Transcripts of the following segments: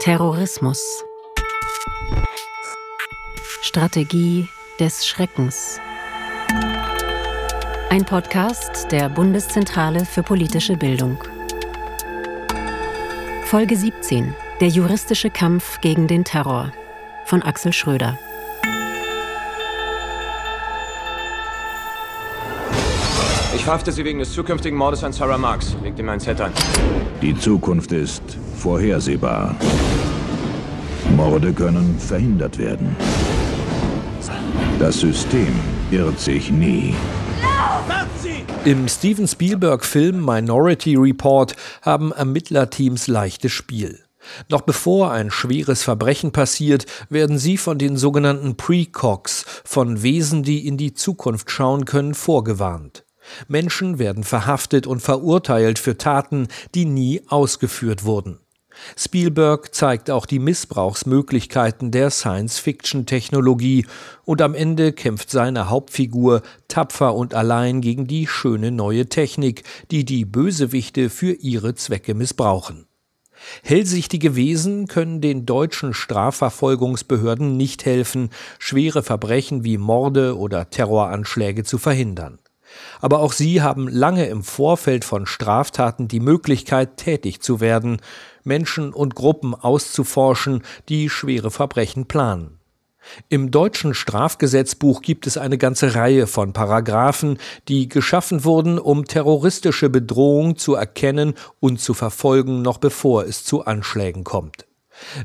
Terrorismus. Strategie des Schreckens. Ein Podcast der Bundeszentrale für politische Bildung. Folge 17. Der juristische Kampf gegen den Terror von Axel Schröder. Ich verhafte Sie wegen des zukünftigen Mordes an Sarah Marks. Legt ihm ein Set an. Die Zukunft ist vorhersehbar. Morde können verhindert werden. Das System irrt sich nie. Im Steven Spielberg-Film Minority Report haben Ermittlerteams leichtes Spiel. Noch bevor ein schweres Verbrechen passiert, werden sie von den sogenannten Precogs, von Wesen, die in die Zukunft schauen können, vorgewarnt. Menschen werden verhaftet und verurteilt für Taten, die nie ausgeführt wurden. Spielberg zeigt auch die Missbrauchsmöglichkeiten der Science-Fiction-Technologie und am Ende kämpft seine Hauptfigur tapfer und allein gegen die schöne neue Technik, die die Bösewichte für ihre Zwecke missbrauchen. Hellsichtige Wesen können den deutschen Strafverfolgungsbehörden nicht helfen, schwere Verbrechen wie Morde oder Terroranschläge zu verhindern. Aber auch sie haben lange im Vorfeld von Straftaten die Möglichkeit, tätig zu werden, Menschen und Gruppen auszuforschen, die schwere Verbrechen planen. Im deutschen Strafgesetzbuch gibt es eine ganze Reihe von Paragraphen, die geschaffen wurden, um terroristische Bedrohung zu erkennen und zu verfolgen, noch bevor es zu Anschlägen kommt.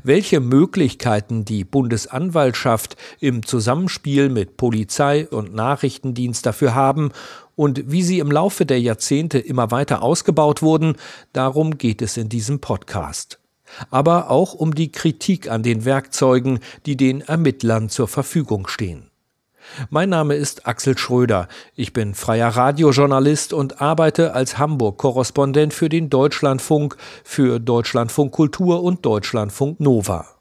Welche Möglichkeiten die Bundesanwaltschaft im Zusammenspiel mit Polizei und Nachrichtendienst dafür haben und wie sie im Laufe der Jahrzehnte immer weiter ausgebaut wurden, darum geht es in diesem Podcast. Aber auch um die Kritik an den Werkzeugen, die den Ermittlern zur Verfügung stehen. Mein Name ist Axel Schröder. Ich bin freier Radiojournalist und arbeite als Hamburg-Korrespondent für den Deutschlandfunk, für Deutschlandfunk Kultur und Deutschlandfunk Nova.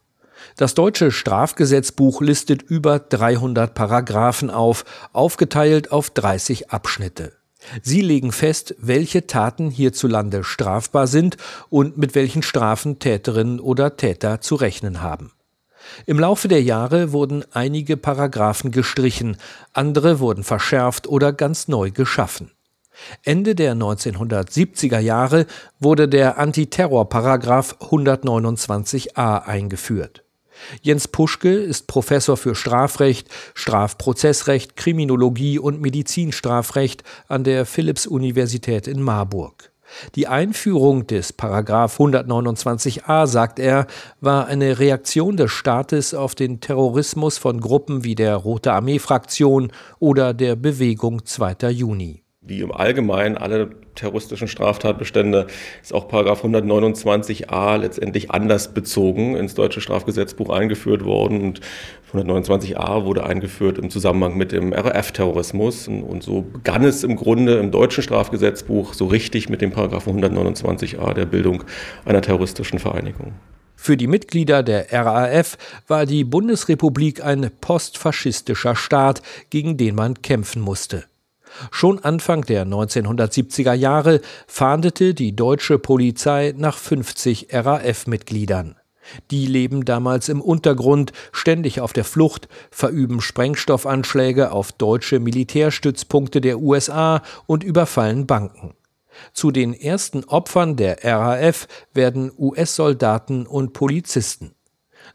Das deutsche Strafgesetzbuch listet über 300 Paragraphen auf, aufgeteilt auf 30 Abschnitte. Sie legen fest, welche Taten hierzulande strafbar sind und mit welchen Strafen Täterinnen oder Täter zu rechnen haben. Im Laufe der Jahre wurden einige Paragraphen gestrichen, andere wurden verschärft oder ganz neu geschaffen. Ende der 1970er Jahre wurde der Antiterrorparagraph 129a eingeführt. Jens Puschke ist Professor für Strafrecht, Strafprozessrecht, Kriminologie und Medizinstrafrecht an der Philipps-Universität in Marburg. Die Einführung des Paragraph 129a, sagt er, war eine Reaktion des Staates auf den Terrorismus von Gruppen wie der Rote Armee-Fraktion oder der Bewegung 2. Juni wie im Allgemeinen alle terroristischen Straftatbestände ist auch Paragraph 129a letztendlich anders bezogen ins deutsche Strafgesetzbuch eingeführt worden und 129a wurde eingeführt im Zusammenhang mit dem RAF-Terrorismus und so begann es im Grunde im deutschen Strafgesetzbuch so richtig mit dem Paragraph 129a der Bildung einer terroristischen Vereinigung. Für die Mitglieder der RAF war die Bundesrepublik ein postfaschistischer Staat, gegen den man kämpfen musste. Schon Anfang der 1970er Jahre fahndete die deutsche Polizei nach 50 RAF-Mitgliedern. Die leben damals im Untergrund, ständig auf der Flucht, verüben Sprengstoffanschläge auf deutsche Militärstützpunkte der USA und überfallen Banken. Zu den ersten Opfern der RAF werden US-Soldaten und Polizisten.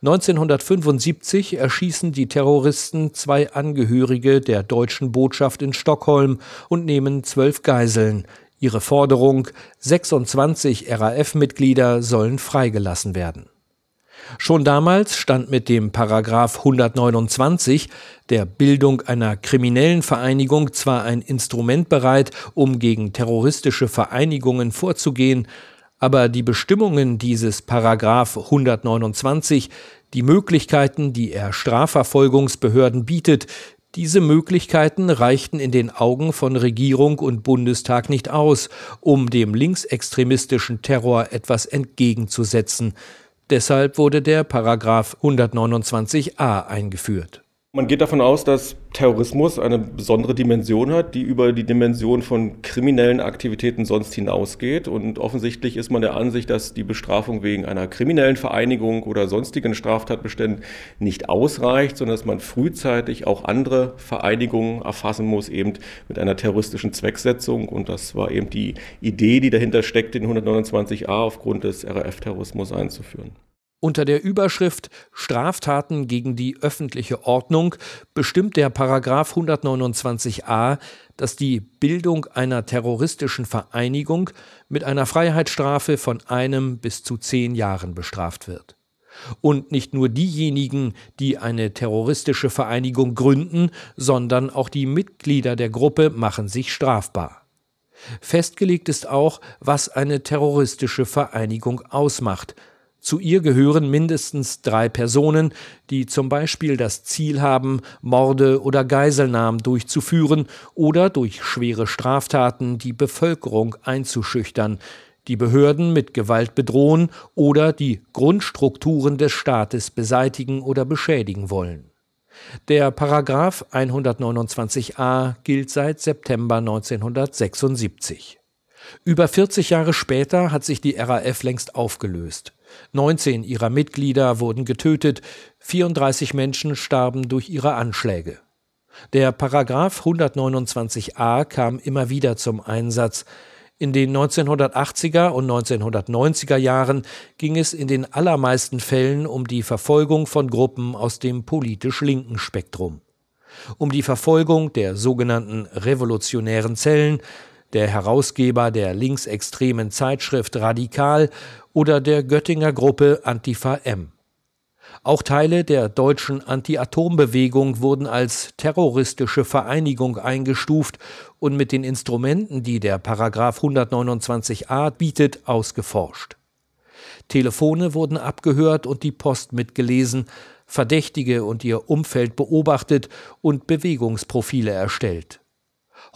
1975 erschießen die Terroristen zwei Angehörige der deutschen Botschaft in Stockholm und nehmen zwölf Geiseln. Ihre Forderung 26 RAF-Mitglieder sollen freigelassen werden. Schon damals stand mit dem Paragraph 129 der Bildung einer kriminellen Vereinigung zwar ein Instrument bereit, um gegen terroristische Vereinigungen vorzugehen, aber die Bestimmungen dieses Paragraph 129, die Möglichkeiten, die er Strafverfolgungsbehörden bietet, diese Möglichkeiten reichten in den Augen von Regierung und Bundestag nicht aus, um dem linksextremistischen Terror etwas entgegenzusetzen. Deshalb wurde der Paragraph 129a eingeführt. Man geht davon aus, dass Terrorismus eine besondere Dimension hat, die über die Dimension von kriminellen Aktivitäten sonst hinausgeht. Und offensichtlich ist man der Ansicht, dass die Bestrafung wegen einer kriminellen Vereinigung oder sonstigen Straftatbeständen nicht ausreicht, sondern dass man frühzeitig auch andere Vereinigungen erfassen muss, eben mit einer terroristischen Zwecksetzung. Und das war eben die Idee, die dahinter steckt, den 129a aufgrund des RAF-Terrorismus einzuführen. Unter der Überschrift Straftaten gegen die öffentliche Ordnung bestimmt der Paragraph 129a, dass die Bildung einer terroristischen Vereinigung mit einer Freiheitsstrafe von einem bis zu zehn Jahren bestraft wird. Und nicht nur diejenigen, die eine terroristische Vereinigung gründen, sondern auch die Mitglieder der Gruppe machen sich strafbar. Festgelegt ist auch, was eine terroristische Vereinigung ausmacht, zu ihr gehören mindestens drei Personen, die zum Beispiel das Ziel haben, Morde oder Geiselnahmen durchzuführen oder durch schwere Straftaten die Bevölkerung einzuschüchtern, die Behörden mit Gewalt bedrohen oder die Grundstrukturen des Staates beseitigen oder beschädigen wollen. Der Paragraph 129a gilt seit September 1976. Über 40 Jahre später hat sich die RAF längst aufgelöst. 19 ihrer Mitglieder wurden getötet, 34 Menschen starben durch ihre Anschläge. Der Paragraph 129a kam immer wieder zum Einsatz. In den 1980er und 1990er Jahren ging es in den allermeisten Fällen um die Verfolgung von Gruppen aus dem politisch linken Spektrum. Um die Verfolgung der sogenannten revolutionären Zellen, der Herausgeber der linksextremen Zeitschrift Radikal oder der Göttinger Gruppe Antifa M. Auch Teile der deutschen Anti-Atom-Bewegung wurden als terroristische Vereinigung eingestuft und mit den Instrumenten, die der Paragraph 129a bietet, ausgeforscht. Telefone wurden abgehört und die Post mitgelesen, Verdächtige und ihr Umfeld beobachtet und Bewegungsprofile erstellt.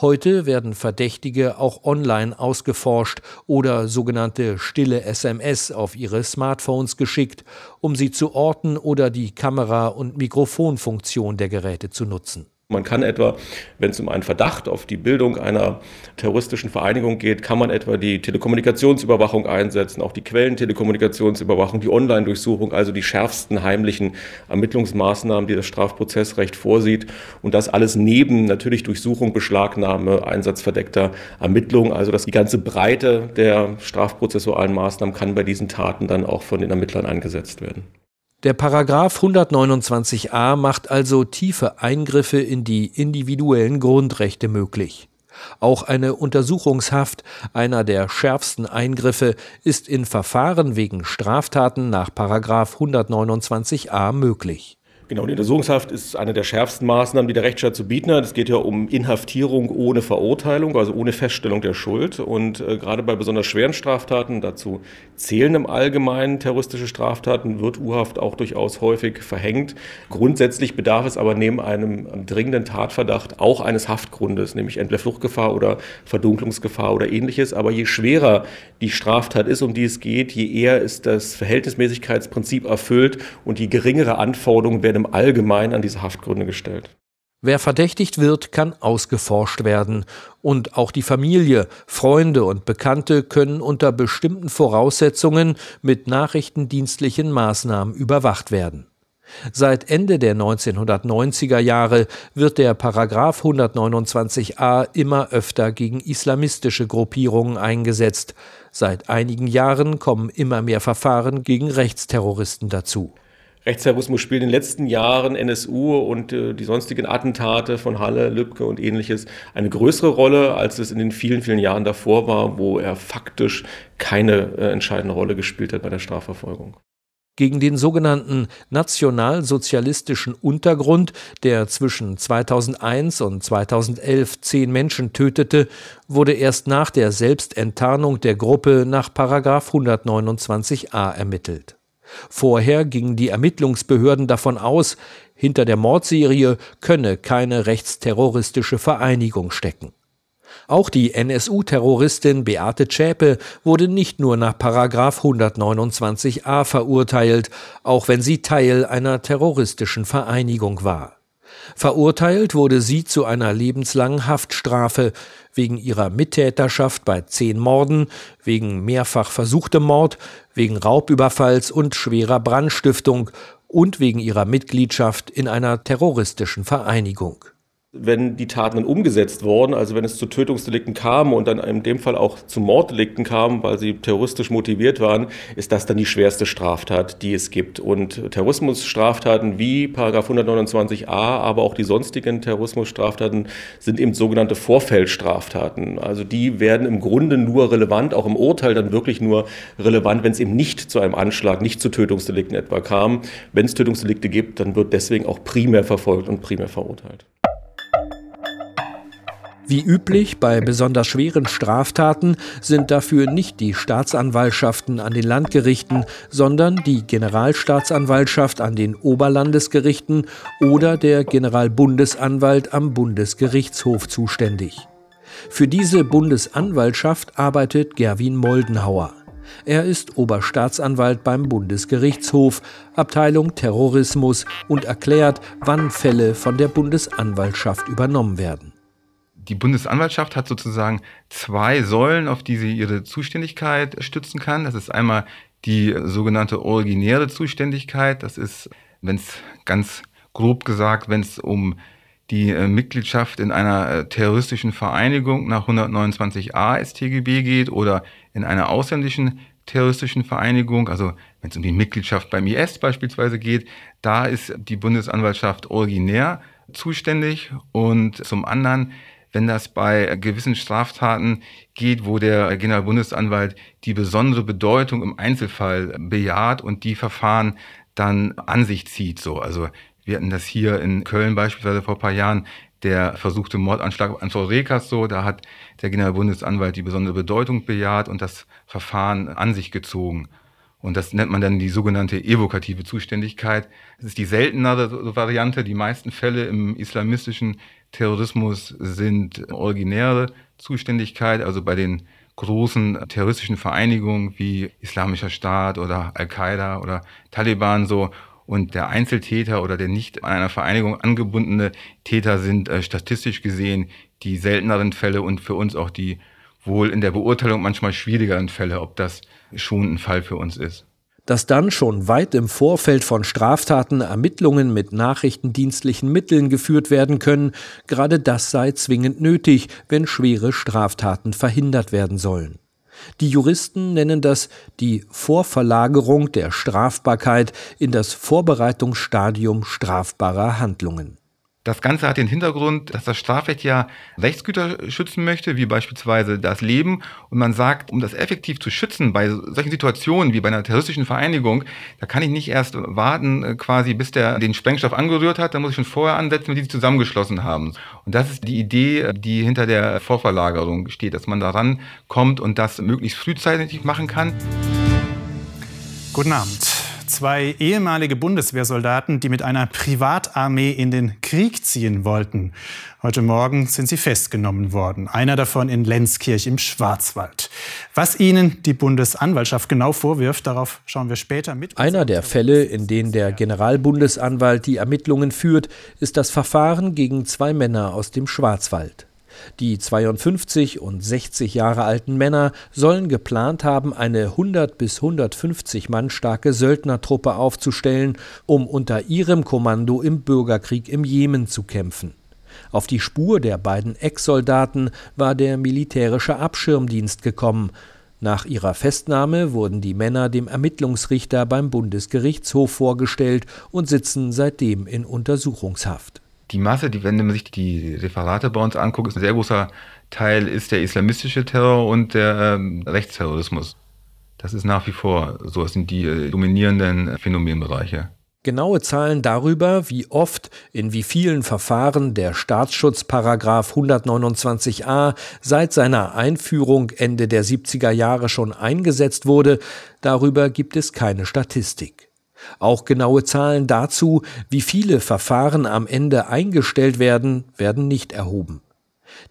Heute werden Verdächtige auch online ausgeforscht oder sogenannte stille SMS auf ihre Smartphones geschickt, um sie zu orten oder die Kamera- und Mikrofonfunktion der Geräte zu nutzen. Man kann etwa, wenn es um einen Verdacht auf die Bildung einer terroristischen Vereinigung geht, kann man etwa die Telekommunikationsüberwachung einsetzen, auch die Quellentelekommunikationsüberwachung, die Online-Durchsuchung, also die schärfsten heimlichen Ermittlungsmaßnahmen, die das Strafprozessrecht vorsieht. Und das alles neben natürlich Durchsuchung, Beschlagnahme, Einsatz verdeckter Ermittlungen. Also dass die ganze Breite der strafprozessualen Maßnahmen kann bei diesen Taten dann auch von den Ermittlern eingesetzt werden. Der Paragraph 129a macht also tiefe Eingriffe in die individuellen Grundrechte möglich. Auch eine Untersuchungshaft, einer der schärfsten Eingriffe, ist in Verfahren wegen Straftaten nach Paragraph 129a möglich. Genau, die Untersuchungshaft ist eine der schärfsten Maßnahmen, die der Rechtsstaat zu bieten hat. Es geht ja um Inhaftierung ohne Verurteilung, also ohne Feststellung der Schuld. Und äh, gerade bei besonders schweren Straftaten, dazu zählen im Allgemeinen terroristische Straftaten, wird U-Haft auch durchaus häufig verhängt. Grundsätzlich bedarf es aber neben einem dringenden Tatverdacht auch eines Haftgrundes, nämlich entweder Fluchtgefahr oder Verdunklungsgefahr oder ähnliches. Aber je schwerer die Straftat ist, um die es geht, je eher ist das Verhältnismäßigkeitsprinzip erfüllt und je geringere Anforderungen werden werden im Allgemeinen an diese Haftgründe gestellt. Wer verdächtigt wird, kann ausgeforscht werden. Und auch die Familie, Freunde und Bekannte können unter bestimmten Voraussetzungen mit nachrichtendienstlichen Maßnahmen überwacht werden. Seit Ende der 1990er Jahre wird der Paragraph 129a immer öfter gegen islamistische Gruppierungen eingesetzt. Seit einigen Jahren kommen immer mehr Verfahren gegen Rechtsterroristen dazu. Rechtsterrorismus spielt in den letzten Jahren NSU und äh, die sonstigen Attentate von Halle, Lübcke und ähnliches eine größere Rolle, als es in den vielen, vielen Jahren davor war, wo er faktisch keine äh, entscheidende Rolle gespielt hat bei der Strafverfolgung. Gegen den sogenannten nationalsozialistischen Untergrund, der zwischen 2001 und 2011 zehn Menschen tötete, wurde erst nach der Selbstenttarnung der Gruppe nach 129a ermittelt. Vorher gingen die Ermittlungsbehörden davon aus, hinter der Mordserie könne keine rechtsterroristische Vereinigung stecken. Auch die NSU-Terroristin Beate Zschäpe wurde nicht nur nach 129a verurteilt, auch wenn sie Teil einer terroristischen Vereinigung war. Verurteilt wurde sie zu einer lebenslangen Haftstrafe wegen ihrer Mittäterschaft bei zehn Morden, wegen mehrfach versuchtem Mord, wegen Raubüberfalls und schwerer Brandstiftung und wegen ihrer Mitgliedschaft in einer terroristischen Vereinigung wenn die Taten dann umgesetzt wurden, also wenn es zu Tötungsdelikten kam und dann in dem Fall auch zu Morddelikten kam, weil sie terroristisch motiviert waren, ist das dann die schwerste Straftat, die es gibt. Und Terrorismusstraftaten wie Paragraph 129a, aber auch die sonstigen Terrorismusstraftaten sind eben sogenannte Vorfeldstraftaten. Also die werden im Grunde nur relevant, auch im Urteil dann wirklich nur relevant, wenn es eben nicht zu einem Anschlag, nicht zu Tötungsdelikten etwa kam. Wenn es Tötungsdelikte gibt, dann wird deswegen auch primär verfolgt und primär verurteilt. Wie üblich bei besonders schweren Straftaten sind dafür nicht die Staatsanwaltschaften an den Landgerichten, sondern die Generalstaatsanwaltschaft an den Oberlandesgerichten oder der Generalbundesanwalt am Bundesgerichtshof zuständig. Für diese Bundesanwaltschaft arbeitet Gerwin Moldenhauer. Er ist Oberstaatsanwalt beim Bundesgerichtshof, Abteilung Terrorismus und erklärt, wann Fälle von der Bundesanwaltschaft übernommen werden die Bundesanwaltschaft hat sozusagen zwei Säulen, auf die sie ihre Zuständigkeit stützen kann. Das ist einmal die sogenannte originäre Zuständigkeit. Das ist, wenn es ganz grob gesagt, wenn es um die äh, Mitgliedschaft in einer äh, terroristischen Vereinigung nach 129a StGB geht oder in einer ausländischen terroristischen Vereinigung, also wenn es um die Mitgliedschaft beim IS beispielsweise geht, da ist die Bundesanwaltschaft originär zuständig und zum anderen wenn das bei gewissen Straftaten geht, wo der Generalbundesanwalt die besondere Bedeutung im Einzelfall bejaht und die Verfahren dann an sich zieht. So, also wir hatten das hier in Köln beispielsweise vor ein paar Jahren, der versuchte Mordanschlag an Frau Rekas so, da hat der Generalbundesanwalt die besondere Bedeutung bejaht und das Verfahren an sich gezogen. Und das nennt man dann die sogenannte evokative Zuständigkeit. Das ist die seltenere Variante. Die meisten Fälle im islamistischen Terrorismus sind originäre Zuständigkeit, also bei den großen terroristischen Vereinigungen wie Islamischer Staat oder Al-Qaida oder Taliban so. Und der Einzeltäter oder der nicht an einer Vereinigung angebundene Täter sind äh, statistisch gesehen die selteneren Fälle und für uns auch die wohl in der Beurteilung manchmal schwierigeren Fälle, ob das schon ein Fall für uns ist dass dann schon weit im Vorfeld von Straftaten Ermittlungen mit nachrichtendienstlichen Mitteln geführt werden können, gerade das sei zwingend nötig, wenn schwere Straftaten verhindert werden sollen. Die Juristen nennen das die Vorverlagerung der Strafbarkeit in das Vorbereitungsstadium strafbarer Handlungen. Das Ganze hat den Hintergrund, dass das Strafrecht ja Rechtsgüter schützen möchte, wie beispielsweise das Leben. Und man sagt, um das effektiv zu schützen bei solchen Situationen wie bei einer terroristischen Vereinigung, da kann ich nicht erst warten, äh, quasi bis der den Sprengstoff angerührt hat, da muss ich schon vorher ansetzen, wenn die sich zusammengeschlossen haben. Und das ist die Idee, die hinter der Vorverlagerung steht, dass man daran kommt und das möglichst frühzeitig machen kann. Guten Abend. Zwei ehemalige Bundeswehrsoldaten, die mit einer Privatarmee in den Krieg ziehen wollten. Heute Morgen sind sie festgenommen worden. Einer davon in Lenzkirch im Schwarzwald. Was ihnen die Bundesanwaltschaft genau vorwirft, darauf schauen wir später mit. Einer der Fälle, in denen der Generalbundesanwalt die Ermittlungen führt, ist das Verfahren gegen zwei Männer aus dem Schwarzwald. Die 52 und 60 Jahre alten Männer sollen geplant haben, eine 100 bis 150 Mann starke Söldnertruppe aufzustellen, um unter ihrem Kommando im Bürgerkrieg im Jemen zu kämpfen. Auf die Spur der beiden Ex-Soldaten war der militärische Abschirmdienst gekommen. Nach ihrer Festnahme wurden die Männer dem Ermittlungsrichter beim Bundesgerichtshof vorgestellt und sitzen seitdem in Untersuchungshaft die Masse, die, wenn man sich die Referate bei uns anguckt, ist ein sehr großer Teil ist der islamistische Terror und der ähm, Rechtsterrorismus. Das ist nach wie vor so, das sind die äh, dominierenden Phänomenbereiche. Genaue Zahlen darüber, wie oft in wie vielen Verfahren der Staatsschutzparagraf 129a seit seiner Einführung Ende der 70er Jahre schon eingesetzt wurde, darüber gibt es keine Statistik. Auch genaue Zahlen dazu, wie viele Verfahren am Ende eingestellt werden, werden nicht erhoben.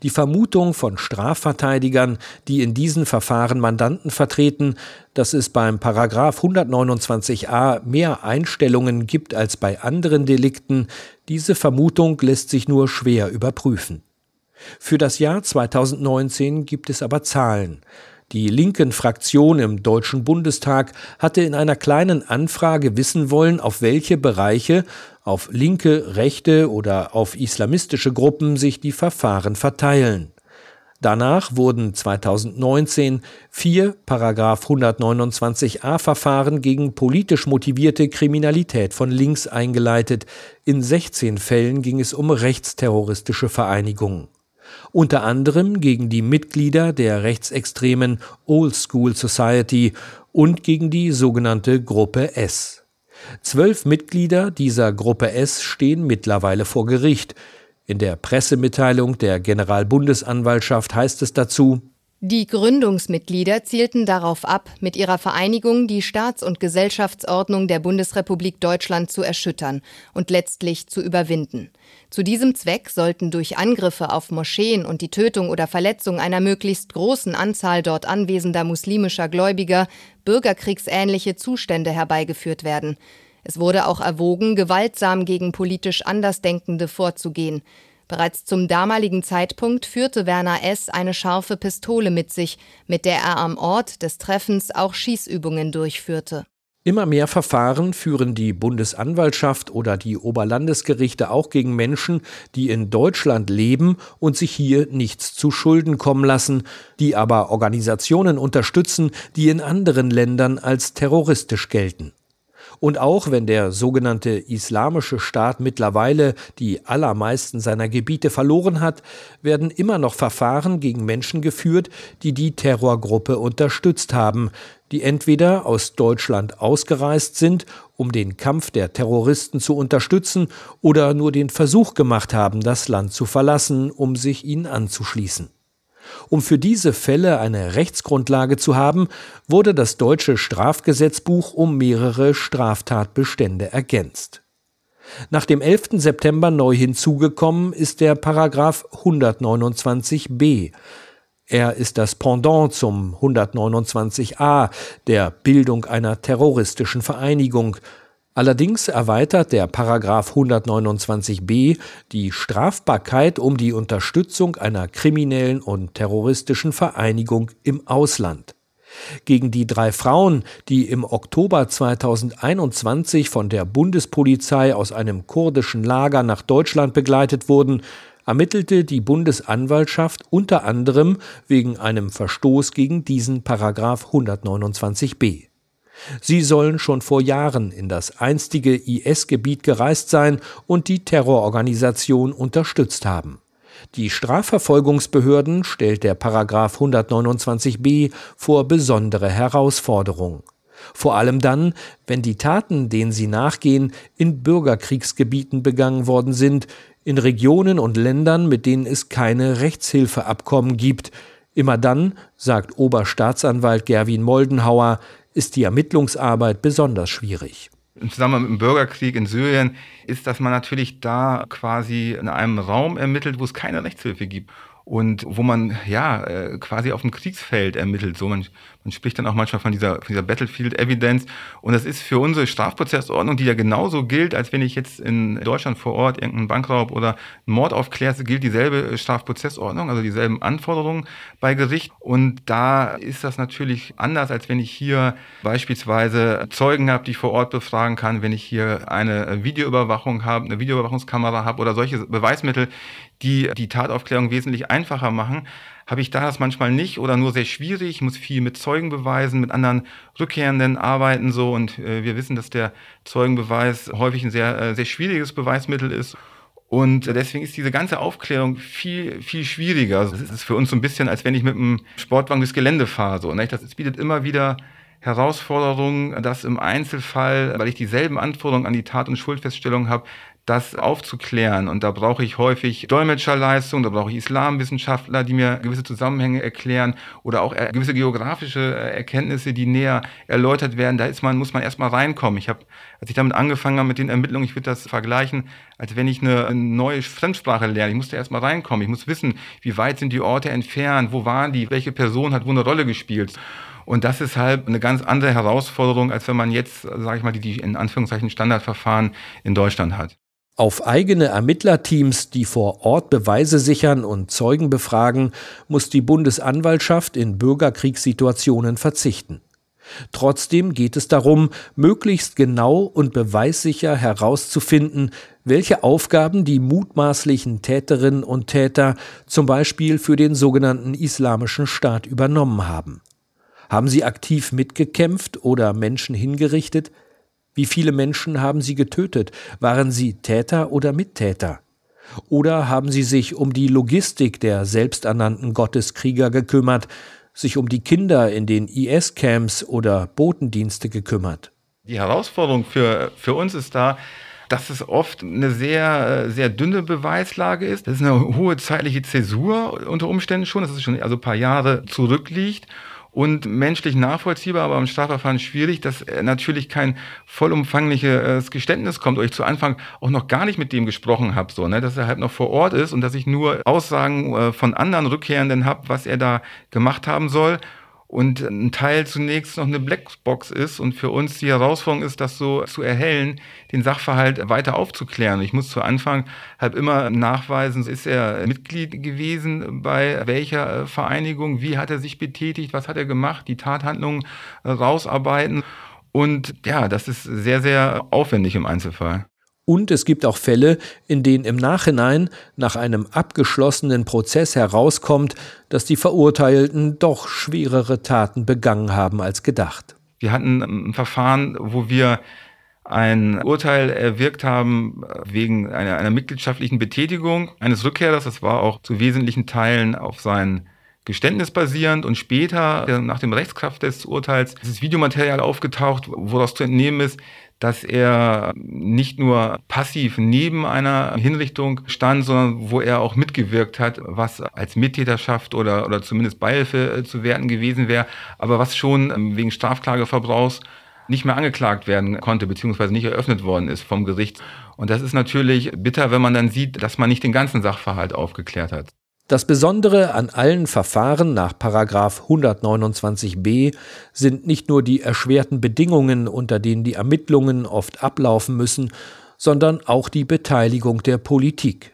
Die Vermutung von Strafverteidigern, die in diesen Verfahren Mandanten vertreten, dass es beim Paragraph 129a mehr Einstellungen gibt als bei anderen Delikten, diese Vermutung lässt sich nur schwer überprüfen. Für das Jahr 2019 gibt es aber Zahlen. Die linken Fraktion im Deutschen Bundestag hatte in einer kleinen Anfrage wissen wollen, auf welche Bereiche, auf linke, rechte oder auf islamistische Gruppen sich die Verfahren verteilen. Danach wurden 2019 vier Paragraph 129a Verfahren gegen politisch motivierte Kriminalität von links eingeleitet. In 16 Fällen ging es um rechtsterroristische Vereinigungen unter anderem gegen die Mitglieder der rechtsextremen Old School Society und gegen die sogenannte Gruppe S. Zwölf Mitglieder dieser Gruppe S stehen mittlerweile vor Gericht. In der Pressemitteilung der Generalbundesanwaltschaft heißt es dazu die Gründungsmitglieder zielten darauf ab, mit ihrer Vereinigung die Staats- und Gesellschaftsordnung der Bundesrepublik Deutschland zu erschüttern und letztlich zu überwinden. Zu diesem Zweck sollten durch Angriffe auf Moscheen und die Tötung oder Verletzung einer möglichst großen Anzahl dort anwesender muslimischer Gläubiger bürgerkriegsähnliche Zustände herbeigeführt werden. Es wurde auch erwogen, gewaltsam gegen politisch Andersdenkende vorzugehen. Bereits zum damaligen Zeitpunkt führte Werner S. eine scharfe Pistole mit sich, mit der er am Ort des Treffens auch Schießübungen durchführte. Immer mehr Verfahren führen die Bundesanwaltschaft oder die Oberlandesgerichte auch gegen Menschen, die in Deutschland leben und sich hier nichts zu Schulden kommen lassen, die aber Organisationen unterstützen, die in anderen Ländern als terroristisch gelten. Und auch wenn der sogenannte Islamische Staat mittlerweile die allermeisten seiner Gebiete verloren hat, werden immer noch Verfahren gegen Menschen geführt, die die Terrorgruppe unterstützt haben, die entweder aus Deutschland ausgereist sind, um den Kampf der Terroristen zu unterstützen, oder nur den Versuch gemacht haben, das Land zu verlassen, um sich ihnen anzuschließen. Um für diese Fälle eine Rechtsgrundlage zu haben, wurde das deutsche Strafgesetzbuch um mehrere Straftatbestände ergänzt. Nach dem 11. September neu hinzugekommen ist der Paragraph 129b. Er ist das Pendant zum 129a, der Bildung einer terroristischen Vereinigung, Allerdings erweitert der Paragraph 129b die Strafbarkeit um die Unterstützung einer kriminellen und terroristischen Vereinigung im Ausland. Gegen die drei Frauen, die im Oktober 2021 von der Bundespolizei aus einem kurdischen Lager nach Deutschland begleitet wurden, ermittelte die Bundesanwaltschaft unter anderem wegen einem Verstoß gegen diesen Paragraph 129b. Sie sollen schon vor Jahren in das einstige IS-Gebiet gereist sein und die Terrororganisation unterstützt haben. Die Strafverfolgungsbehörden stellt der Paragraph 129b vor besondere Herausforderungen. Vor allem dann, wenn die Taten, denen sie nachgehen, in Bürgerkriegsgebieten begangen worden sind, in Regionen und Ländern, mit denen es keine Rechtshilfeabkommen gibt. Immer dann, sagt Oberstaatsanwalt Gerwin Moldenhauer, ist die Ermittlungsarbeit besonders schwierig. Im Zusammenhang mit dem Bürgerkrieg in Syrien ist, dass man natürlich da quasi in einem Raum ermittelt, wo es keine Rechtshilfe gibt und wo man ja äh, quasi auf dem Kriegsfeld ermittelt. So man, man spricht dann auch manchmal von dieser, von dieser Battlefield Evidence und das ist für unsere Strafprozessordnung, die ja genauso gilt, als wenn ich jetzt in Deutschland vor Ort irgendeinen Bankraub oder einen Mord aufkläre, gilt dieselbe Strafprozessordnung, also dieselben Anforderungen bei Gericht. Und da ist das natürlich anders, als wenn ich hier beispielsweise Zeugen habe, die ich vor Ort befragen kann, wenn ich hier eine Videoüberwachung habe, eine Videoüberwachungskamera habe oder solche Beweismittel, die die Tataufklärung wesentlich einfacher machen, habe ich da das manchmal nicht oder nur sehr schwierig. Muss viel mit Zeugen beweisen, mit anderen Rückkehrenden arbeiten so und äh, wir wissen, dass der Zeugenbeweis häufig ein sehr, äh, sehr schwieriges Beweismittel ist. Und deswegen ist diese ganze Aufklärung viel, viel schwieriger. Es ist für uns so ein bisschen, als wenn ich mit einem Sportwagen durchs Gelände fahre. So, ne? Das bietet immer wieder Herausforderungen, dass im Einzelfall, weil ich dieselben Anforderungen an die Tat- und Schuldfeststellung habe, das aufzuklären. Und da brauche ich häufig Dolmetscherleistung, da brauche ich Islamwissenschaftler, die mir gewisse Zusammenhänge erklären oder auch gewisse geografische äh, Erkenntnisse, die näher erläutert werden. Da ist man, muss man erstmal reinkommen. Ich habe, als ich damit angefangen habe mit den Ermittlungen, ich würde das vergleichen, als wenn ich eine neue Fremdsprache lerne. Ich musste erstmal reinkommen. Ich muss wissen, wie weit sind die Orte entfernt, wo waren die, welche Person hat wo eine Rolle gespielt. Und das ist halt eine ganz andere Herausforderung, als wenn man jetzt, sage ich mal, die, die in Anführungszeichen Standardverfahren in Deutschland hat. Auf eigene Ermittlerteams, die vor Ort Beweise sichern und Zeugen befragen, muss die Bundesanwaltschaft in Bürgerkriegssituationen verzichten. Trotzdem geht es darum, möglichst genau und beweissicher herauszufinden, welche Aufgaben die mutmaßlichen Täterinnen und Täter zum Beispiel für den sogenannten Islamischen Staat übernommen haben. Haben sie aktiv mitgekämpft oder Menschen hingerichtet? Wie viele Menschen haben sie getötet? Waren sie Täter oder Mittäter? Oder haben sie sich um die Logistik der selbsternannten Gotteskrieger gekümmert, sich um die Kinder in den IS-Camps oder Botendienste gekümmert? Die Herausforderung für, für uns ist da, dass es oft eine sehr, sehr dünne Beweislage ist. Das ist eine hohe zeitliche Zäsur unter Umständen schon, dass es schon also ein paar Jahre zurückliegt und menschlich nachvollziehbar, aber im Strafverfahren schwierig, dass natürlich kein vollumfängliches Geständnis kommt, oder ich zu Anfang auch noch gar nicht mit dem gesprochen habe, so, ne, dass er halt noch vor Ort ist und dass ich nur Aussagen äh, von anderen Rückkehrenden habe, was er da gemacht haben soll und ein Teil zunächst noch eine Blackbox ist und für uns die Herausforderung ist, das so zu erhellen, den Sachverhalt weiter aufzuklären. Ich muss zu Anfang halt immer nachweisen, ist er Mitglied gewesen bei welcher äh, Vereinigung, wie hat er sich betätigt, was hat er gemacht, die Tathandlungen äh, rausarbeiten. Und ja, das ist sehr, sehr aufwendig im Einzelfall. Und es gibt auch Fälle, in denen im Nachhinein nach einem abgeschlossenen Prozess herauskommt, dass die Verurteilten doch schwerere Taten begangen haben als gedacht. Wir hatten ein Verfahren, wo wir ein Urteil erwirkt haben wegen einer, einer mitgliedschaftlichen Betätigung eines Rückkehrers. Das war auch zu wesentlichen Teilen auf sein Geständnis basierend und später, nach dem Rechtskraft des Urteils, ist das Videomaterial aufgetaucht, woraus zu entnehmen ist, dass er nicht nur passiv neben einer Hinrichtung stand, sondern wo er auch mitgewirkt hat, was als Mittäterschaft oder, oder zumindest Beihilfe äh, zu werten gewesen wäre, aber was schon ähm, wegen Strafklageverbrauchs nicht mehr angeklagt werden konnte, beziehungsweise nicht eröffnet worden ist vom Gericht. Und das ist natürlich bitter, wenn man dann sieht, dass man nicht den ganzen Sachverhalt aufgeklärt hat. Das Besondere an allen Verfahren nach 129b sind nicht nur die erschwerten Bedingungen, unter denen die Ermittlungen oft ablaufen müssen, sondern auch die Beteiligung der Politik.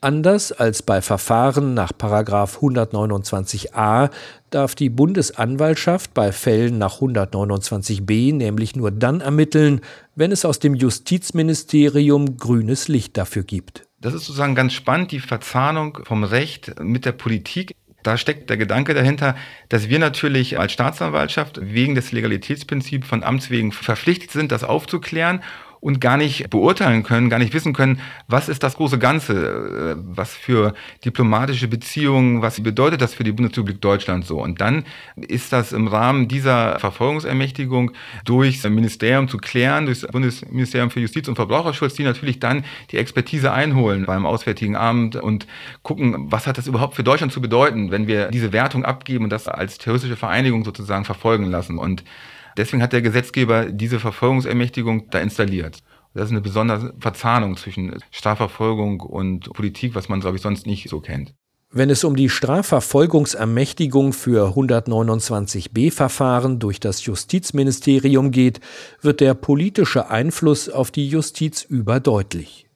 Anders als bei Verfahren nach 129a darf die Bundesanwaltschaft bei Fällen nach 129b nämlich nur dann ermitteln, wenn es aus dem Justizministerium grünes Licht dafür gibt. Das ist sozusagen ganz spannend, die Verzahnung vom Recht mit der Politik. Da steckt der Gedanke dahinter, dass wir natürlich als Staatsanwaltschaft wegen des Legalitätsprinzips von Amts wegen verpflichtet sind, das aufzuklären und gar nicht beurteilen können, gar nicht wissen können, was ist das große Ganze, äh, was für diplomatische Beziehungen, was bedeutet das für die Bundesrepublik Deutschland so. Und dann ist das im Rahmen dieser Verfolgungsermächtigung durch das Ministerium zu klären, durch das Bundesministerium für Justiz und Verbraucherschutz, die natürlich dann die Expertise einholen beim Auswärtigen Amt und gucken, was hat das überhaupt für Deutschland zu bedeuten, wenn wir diese Wertung abgeben und das als terroristische Vereinigung sozusagen verfolgen lassen. Und Deswegen hat der Gesetzgeber diese Verfolgungsermächtigung da installiert. Das ist eine besondere Verzahnung zwischen Strafverfolgung und Politik, was man, glaube ich, sonst nicht so kennt. Wenn es um die Strafverfolgungsermächtigung für 129b-Verfahren durch das Justizministerium geht, wird der politische Einfluss auf die Justiz überdeutlich.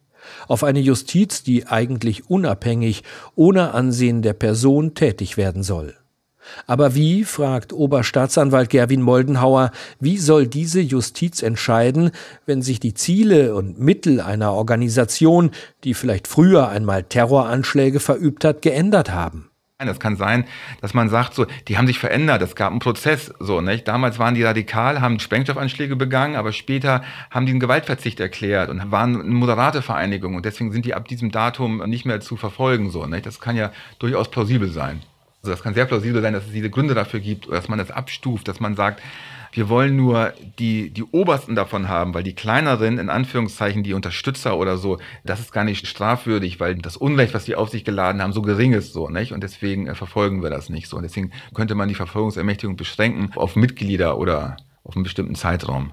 Auf eine Justiz, die eigentlich unabhängig, ohne Ansehen der Person tätig werden soll. Aber wie, fragt Oberstaatsanwalt Gerwin Moldenhauer, wie soll diese Justiz entscheiden, wenn sich die Ziele und Mittel einer Organisation, die vielleicht früher einmal Terroranschläge verübt hat, geändert haben? Es kann sein, dass man sagt, so, die haben sich verändert, es gab einen Prozess, so, nicht? Damals waren die radikal, haben Sprengstoffanschläge begangen, aber später haben die einen Gewaltverzicht erklärt und waren eine moderate Vereinigung und deswegen sind die ab diesem Datum nicht mehr zu verfolgen, so, nicht? Das kann ja durchaus plausibel sein. Also das kann sehr plausibel sein, dass es diese Gründe dafür gibt, dass man das abstuft, dass man sagt, wir wollen nur die, die Obersten davon haben, weil die kleineren, in Anführungszeichen, die Unterstützer oder so, das ist gar nicht strafwürdig, weil das Unrecht, was die auf sich geladen haben, so gering ist so, nicht? Und deswegen äh, verfolgen wir das nicht so. Und deswegen könnte man die Verfolgungsermächtigung beschränken auf Mitglieder oder auf einen bestimmten Zeitraum.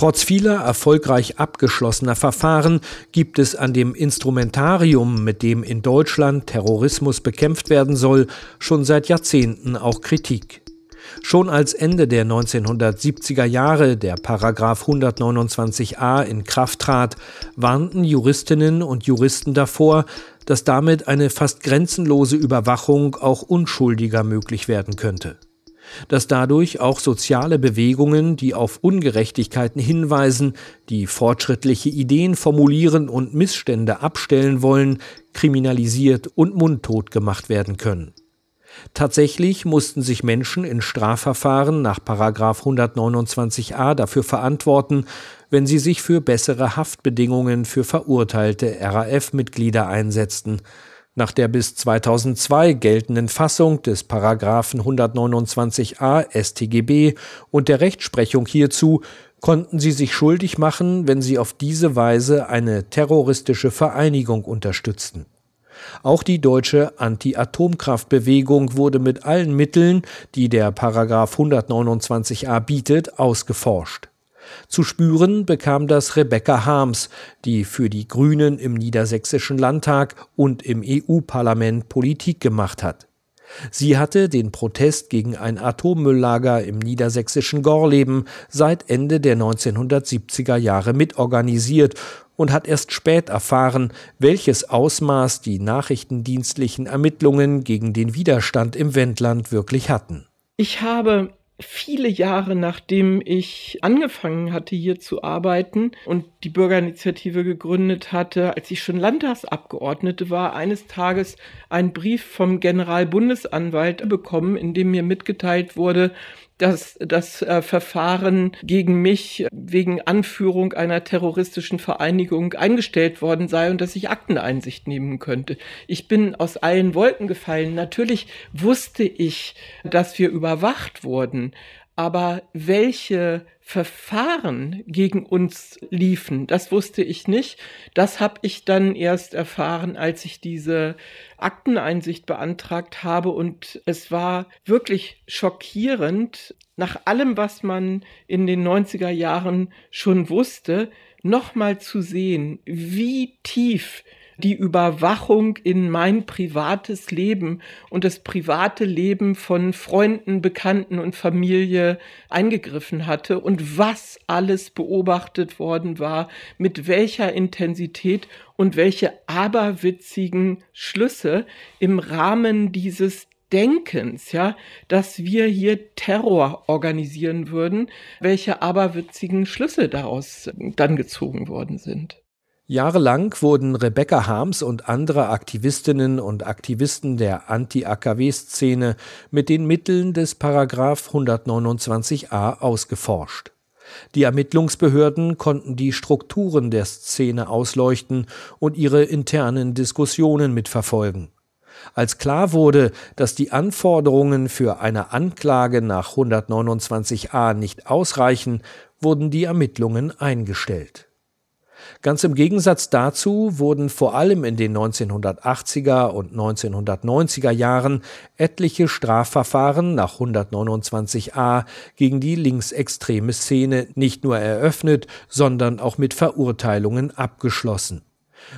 Trotz vieler erfolgreich abgeschlossener Verfahren gibt es an dem Instrumentarium, mit dem in Deutschland Terrorismus bekämpft werden soll, schon seit Jahrzehnten auch Kritik. Schon als Ende der 1970er Jahre der Paragraph 129a in Kraft trat, warnten Juristinnen und Juristen davor, dass damit eine fast grenzenlose Überwachung auch Unschuldiger möglich werden könnte dass dadurch auch soziale Bewegungen, die auf Ungerechtigkeiten hinweisen, die fortschrittliche Ideen formulieren und Missstände abstellen wollen, kriminalisiert und mundtot gemacht werden können. Tatsächlich mussten sich Menschen in Strafverfahren nach 129a dafür verantworten, wenn sie sich für bessere Haftbedingungen für verurteilte RAF-Mitglieder einsetzten, nach der bis 2002 geltenden Fassung des Paragraphen 129a StGB und der Rechtsprechung hierzu konnten sie sich schuldig machen, wenn sie auf diese Weise eine terroristische Vereinigung unterstützten. Auch die deutsche Anti-Atomkraftbewegung wurde mit allen Mitteln, die der Paragraph 129a bietet, ausgeforscht. Zu spüren bekam das Rebecca Harms, die für die Grünen im Niedersächsischen Landtag und im EU-Parlament Politik gemacht hat. Sie hatte den Protest gegen ein Atommülllager im niedersächsischen Gorleben seit Ende der 1970er Jahre mitorganisiert und hat erst spät erfahren, welches Ausmaß die nachrichtendienstlichen Ermittlungen gegen den Widerstand im Wendland wirklich hatten. Ich habe viele Jahre nachdem ich angefangen hatte, hier zu arbeiten und die Bürgerinitiative gegründet hatte, als ich schon Landtagsabgeordnete war, eines Tages einen Brief vom Generalbundesanwalt bekommen, in dem mir mitgeteilt wurde, dass das äh, Verfahren gegen mich wegen Anführung einer terroristischen Vereinigung eingestellt worden sei und dass ich Akteneinsicht nehmen könnte. Ich bin aus allen Wolken gefallen. Natürlich wusste ich, dass wir überwacht wurden, aber welche Verfahren gegen uns liefen, das wusste ich nicht. Das habe ich dann erst erfahren, als ich diese Akteneinsicht beantragt habe. Und es war wirklich schockierend, nach allem, was man in den 90er Jahren schon wusste, nochmal zu sehen, wie tief die Überwachung in mein privates Leben und das private Leben von Freunden, Bekannten und Familie eingegriffen hatte und was alles beobachtet worden war, mit welcher Intensität und welche aberwitzigen Schlüsse im Rahmen dieses Denkens, ja, dass wir hier Terror organisieren würden, welche aberwitzigen Schlüsse daraus dann gezogen worden sind. Jahrelang wurden Rebecca Harms und andere Aktivistinnen und Aktivisten der Anti-AKW-Szene mit den Mitteln des Paragraph 129a ausgeforscht. Die Ermittlungsbehörden konnten die Strukturen der Szene ausleuchten und ihre internen Diskussionen mitverfolgen. Als klar wurde, dass die Anforderungen für eine Anklage nach 129a nicht ausreichen, wurden die Ermittlungen eingestellt. Ganz im Gegensatz dazu wurden vor allem in den 1980er und 1990er Jahren etliche Strafverfahren nach 129a gegen die linksextreme Szene nicht nur eröffnet, sondern auch mit Verurteilungen abgeschlossen.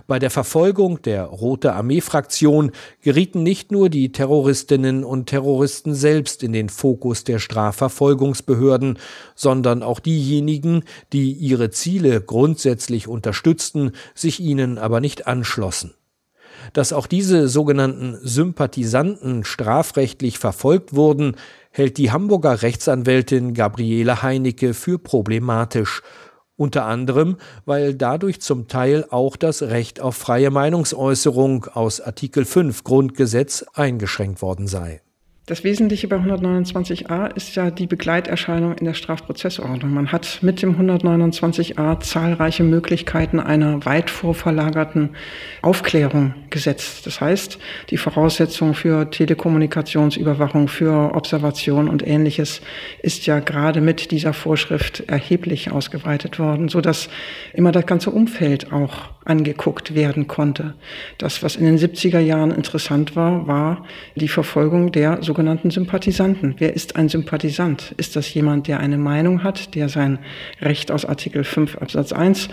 Bei der Verfolgung der Rote Armee-Fraktion gerieten nicht nur die Terroristinnen und Terroristen selbst in den Fokus der Strafverfolgungsbehörden, sondern auch diejenigen, die ihre Ziele grundsätzlich unterstützten, sich ihnen aber nicht anschlossen. Dass auch diese sogenannten Sympathisanten strafrechtlich verfolgt wurden, hält die Hamburger Rechtsanwältin Gabriele Heinecke für problematisch unter anderem, weil dadurch zum Teil auch das Recht auf freie Meinungsäußerung aus Artikel 5 Grundgesetz eingeschränkt worden sei. Das Wesentliche bei 129a ist ja die Begleiterscheinung in der Strafprozessordnung. Man hat mit dem 129a zahlreiche Möglichkeiten einer weit vorverlagerten Aufklärung gesetzt. Das heißt, die Voraussetzung für Telekommunikationsüberwachung, für Observation und ähnliches ist ja gerade mit dieser Vorschrift erheblich ausgeweitet worden, so dass immer das ganze Umfeld auch angeguckt werden konnte. Das, was in den 70er Jahren interessant war, war die Verfolgung der sogenannten Sympathisanten. Wer ist ein Sympathisant? Ist das jemand, der eine Meinung hat, der sein Recht aus Artikel 5 Absatz 1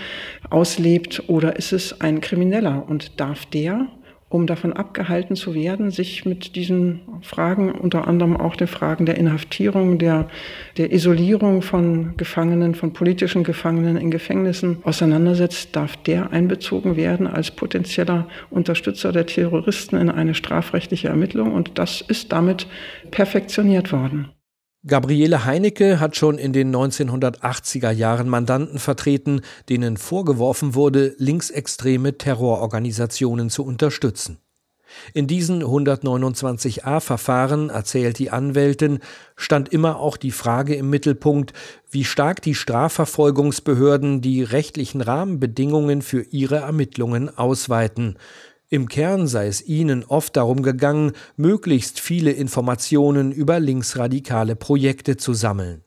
auslebt, oder ist es ein Krimineller? Und darf der um davon abgehalten zu werden, sich mit diesen Fragen, unter anderem auch den Fragen der Inhaftierung, der, der Isolierung von Gefangenen, von politischen Gefangenen in Gefängnissen auseinandersetzt, darf der einbezogen werden als potenzieller Unterstützer der Terroristen in eine strafrechtliche Ermittlung. Und das ist damit perfektioniert worden. Gabriele Heinecke hat schon in den 1980er Jahren Mandanten vertreten, denen vorgeworfen wurde, linksextreme Terrororganisationen zu unterstützen. In diesen 129a-Verfahren, erzählt die Anwältin, stand immer auch die Frage im Mittelpunkt, wie stark die Strafverfolgungsbehörden die rechtlichen Rahmenbedingungen für ihre Ermittlungen ausweiten, im Kern sei es ihnen oft darum gegangen, möglichst viele Informationen über linksradikale Projekte zu sammeln.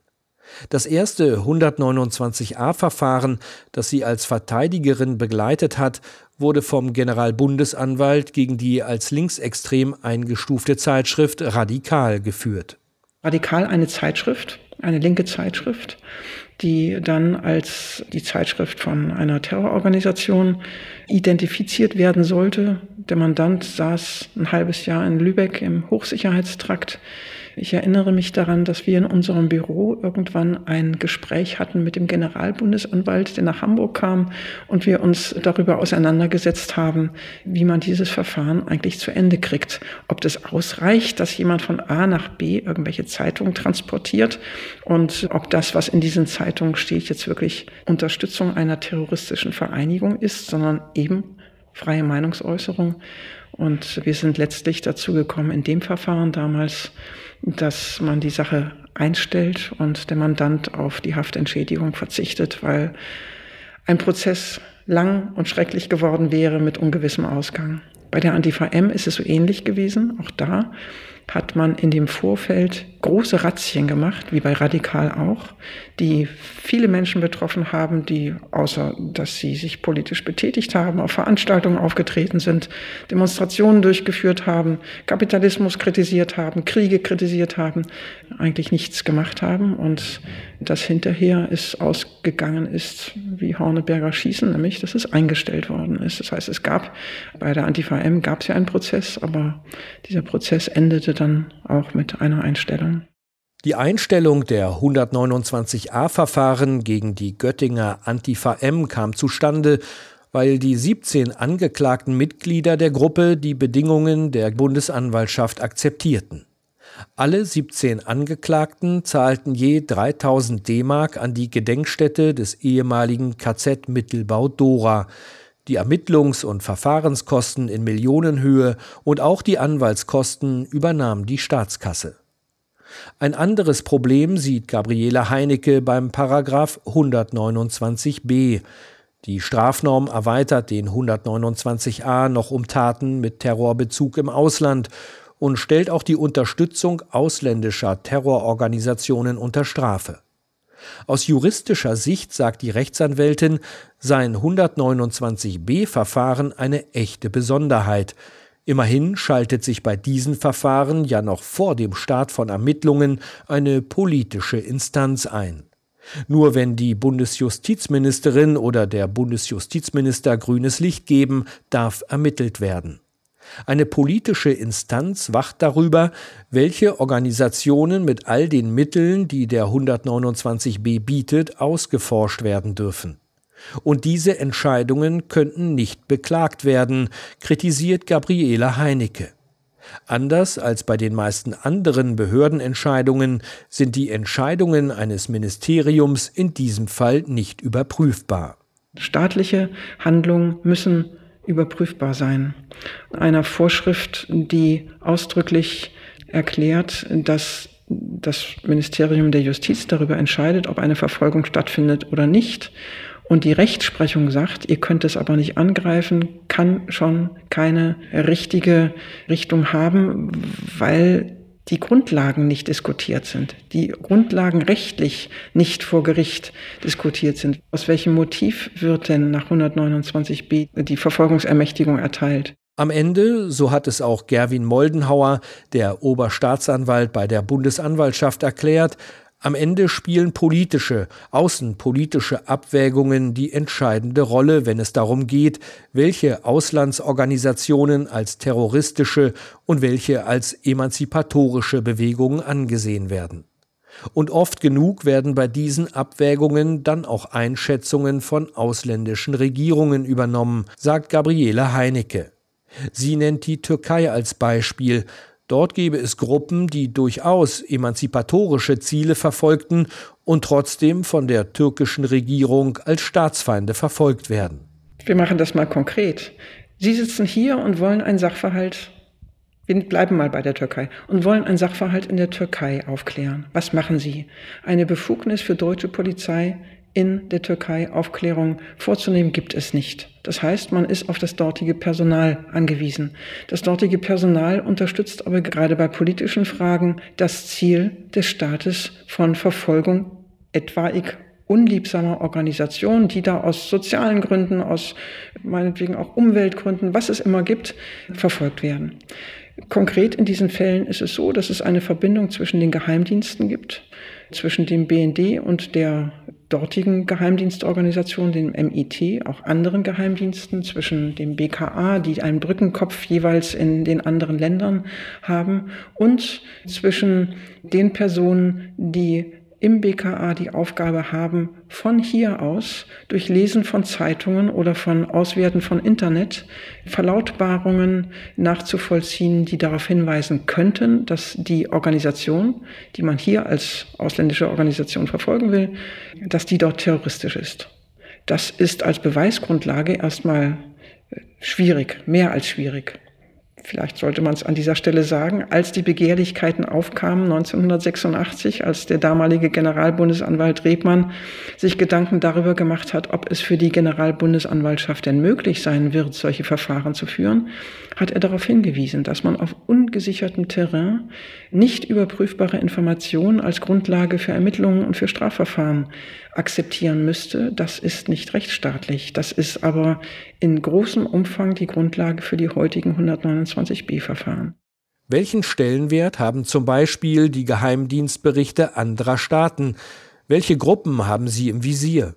Das erste 129a-Verfahren, das sie als Verteidigerin begleitet hat, wurde vom Generalbundesanwalt gegen die als linksextrem eingestufte Zeitschrift Radikal geführt. Radikal eine Zeitschrift, eine linke Zeitschrift, die dann als die Zeitschrift von einer Terrororganisation identifiziert werden sollte. Der Mandant saß ein halbes Jahr in Lübeck im Hochsicherheitstrakt ich erinnere mich daran, dass wir in unserem Büro irgendwann ein Gespräch hatten mit dem Generalbundesanwalt, der nach Hamburg kam und wir uns darüber auseinandergesetzt haben, wie man dieses Verfahren eigentlich zu Ende kriegt. Ob das ausreicht, dass jemand von A nach B irgendwelche Zeitungen transportiert und ob das, was in diesen Zeitungen steht, jetzt wirklich Unterstützung einer terroristischen Vereinigung ist, sondern eben freie Meinungsäußerung. Und wir sind letztlich dazu gekommen, in dem Verfahren damals dass man die Sache einstellt und der Mandant auf die Haftentschädigung verzichtet, weil ein Prozess lang und schrecklich geworden wäre mit ungewissem Ausgang. Bei der Antifa M ist es so ähnlich gewesen. Auch da hat man in dem Vorfeld große Razzien gemacht, wie bei Radikal auch, die viele Menschen betroffen haben, die außer dass sie sich politisch betätigt haben, auf Veranstaltungen aufgetreten sind, Demonstrationen durchgeführt haben, Kapitalismus kritisiert haben, Kriege kritisiert haben, eigentlich nichts gemacht haben und das hinterher ist ausgegangen ist wie Horneberger Schießen, nämlich dass es eingestellt worden ist. Das heißt, es gab bei der Antifa M gab es ja einen Prozess, aber dieser Prozess endete dann auch mit einer Einstellung. Die Einstellung der 129a-Verfahren gegen die Göttinger Antifa M kam zustande, weil die 17 angeklagten Mitglieder der Gruppe die Bedingungen der Bundesanwaltschaft akzeptierten. Alle 17 Angeklagten zahlten je 3000 D-Mark an die Gedenkstätte des ehemaligen KZ Mittelbau Dora, die Ermittlungs- und Verfahrenskosten in Millionenhöhe und auch die Anwaltskosten übernahm die Staatskasse. Ein anderes Problem sieht Gabriele Heinecke beim Paragraph 129b. Die Strafnorm erweitert den 129a noch um Taten mit Terrorbezug im Ausland und stellt auch die Unterstützung ausländischer Terrororganisationen unter Strafe. Aus juristischer Sicht sagt die Rechtsanwältin, sein 129b-Verfahren eine echte Besonderheit. Immerhin schaltet sich bei diesen Verfahren ja noch vor dem Start von Ermittlungen eine politische Instanz ein. Nur wenn die Bundesjustizministerin oder der Bundesjustizminister grünes Licht geben, darf ermittelt werden. Eine politische Instanz wacht darüber, welche Organisationen mit all den Mitteln, die der 129b bietet, ausgeforscht werden dürfen. Und diese Entscheidungen könnten nicht beklagt werden, kritisiert Gabriele Heinecke. Anders als bei den meisten anderen Behördenentscheidungen sind die Entscheidungen eines Ministeriums in diesem Fall nicht überprüfbar. Staatliche Handlungen müssen überprüfbar sein. Einer Vorschrift, die ausdrücklich erklärt, dass das Ministerium der Justiz darüber entscheidet, ob eine Verfolgung stattfindet oder nicht. Und die Rechtsprechung sagt, ihr könnt es aber nicht angreifen, kann schon keine richtige Richtung haben, weil die Grundlagen nicht diskutiert sind, die Grundlagen rechtlich nicht vor Gericht diskutiert sind. Aus welchem Motiv wird denn nach 129b die Verfolgungsermächtigung erteilt? Am Ende, so hat es auch Gerwin Moldenhauer, der Oberstaatsanwalt bei der Bundesanwaltschaft, erklärt, am Ende spielen politische, außenpolitische Abwägungen die entscheidende Rolle, wenn es darum geht, welche Auslandsorganisationen als terroristische und welche als emanzipatorische Bewegungen angesehen werden. Und oft genug werden bei diesen Abwägungen dann auch Einschätzungen von ausländischen Regierungen übernommen, sagt Gabriele Heinecke. Sie nennt die Türkei als Beispiel, Dort gebe es Gruppen, die durchaus emanzipatorische Ziele verfolgten und trotzdem von der türkischen Regierung als Staatsfeinde verfolgt werden. Wir machen das mal konkret. Sie sitzen hier und wollen einen Sachverhalt, wir bleiben mal bei der Türkei, und wollen einen Sachverhalt in der Türkei aufklären. Was machen Sie? Eine Befugnis für deutsche Polizei in der Türkei Aufklärung vorzunehmen, gibt es nicht. Das heißt, man ist auf das dortige Personal angewiesen. Das dortige Personal unterstützt aber gerade bei politischen Fragen das Ziel des Staates von Verfolgung etwaig unliebsamer Organisationen, die da aus sozialen Gründen, aus meinetwegen auch Umweltgründen, was es immer gibt, verfolgt werden. Konkret in diesen Fällen ist es so, dass es eine Verbindung zwischen den Geheimdiensten gibt, zwischen dem BND und der dortigen Geheimdienstorganisation, dem MIT, auch anderen Geheimdiensten, zwischen dem BKA, die einen Brückenkopf jeweils in den anderen Ländern haben, und zwischen den Personen, die im BKA die Aufgabe haben, von hier aus durch Lesen von Zeitungen oder von Auswerten von Internet Verlautbarungen nachzuvollziehen, die darauf hinweisen könnten, dass die Organisation, die man hier als ausländische Organisation verfolgen will, dass die dort terroristisch ist. Das ist als Beweisgrundlage erstmal schwierig, mehr als schwierig vielleicht sollte man es an dieser Stelle sagen, als die Begehrlichkeiten aufkamen 1986, als der damalige Generalbundesanwalt Rebmann sich Gedanken darüber gemacht hat, ob es für die Generalbundesanwaltschaft denn möglich sein wird, solche Verfahren zu führen, hat er darauf hingewiesen, dass man auf ungesichertem Terrain nicht überprüfbare Informationen als Grundlage für Ermittlungen und für Strafverfahren akzeptieren müsste. Das ist nicht rechtsstaatlich. Das ist aber in großem Umfang die Grundlage für die heutigen 129b-Verfahren. Welchen Stellenwert haben zum Beispiel die Geheimdienstberichte anderer Staaten? Welche Gruppen haben sie im Visier?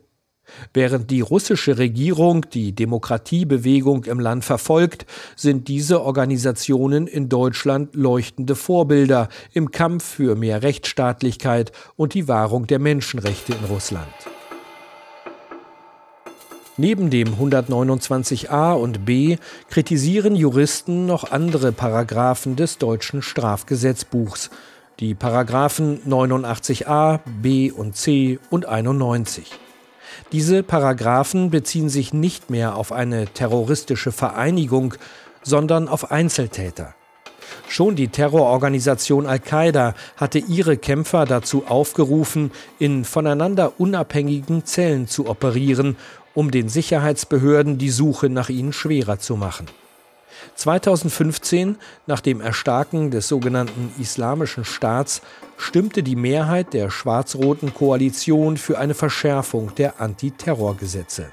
Während die russische Regierung die Demokratiebewegung im Land verfolgt, sind diese Organisationen in Deutschland leuchtende Vorbilder im Kampf für mehr Rechtsstaatlichkeit und die Wahrung der Menschenrechte in Russland. Neben dem 129a und b kritisieren Juristen noch andere Paragraphen des deutschen Strafgesetzbuchs, die Paragraphen 89a, b und c und 91. Diese Paragraphen beziehen sich nicht mehr auf eine terroristische Vereinigung, sondern auf Einzeltäter. Schon die Terrororganisation Al-Qaida hatte ihre Kämpfer dazu aufgerufen, in voneinander unabhängigen Zellen zu operieren, um den Sicherheitsbehörden die Suche nach ihnen schwerer zu machen. 2015, nach dem Erstarken des sogenannten Islamischen Staats, stimmte die Mehrheit der schwarz-roten Koalition für eine Verschärfung der Antiterrorgesetze.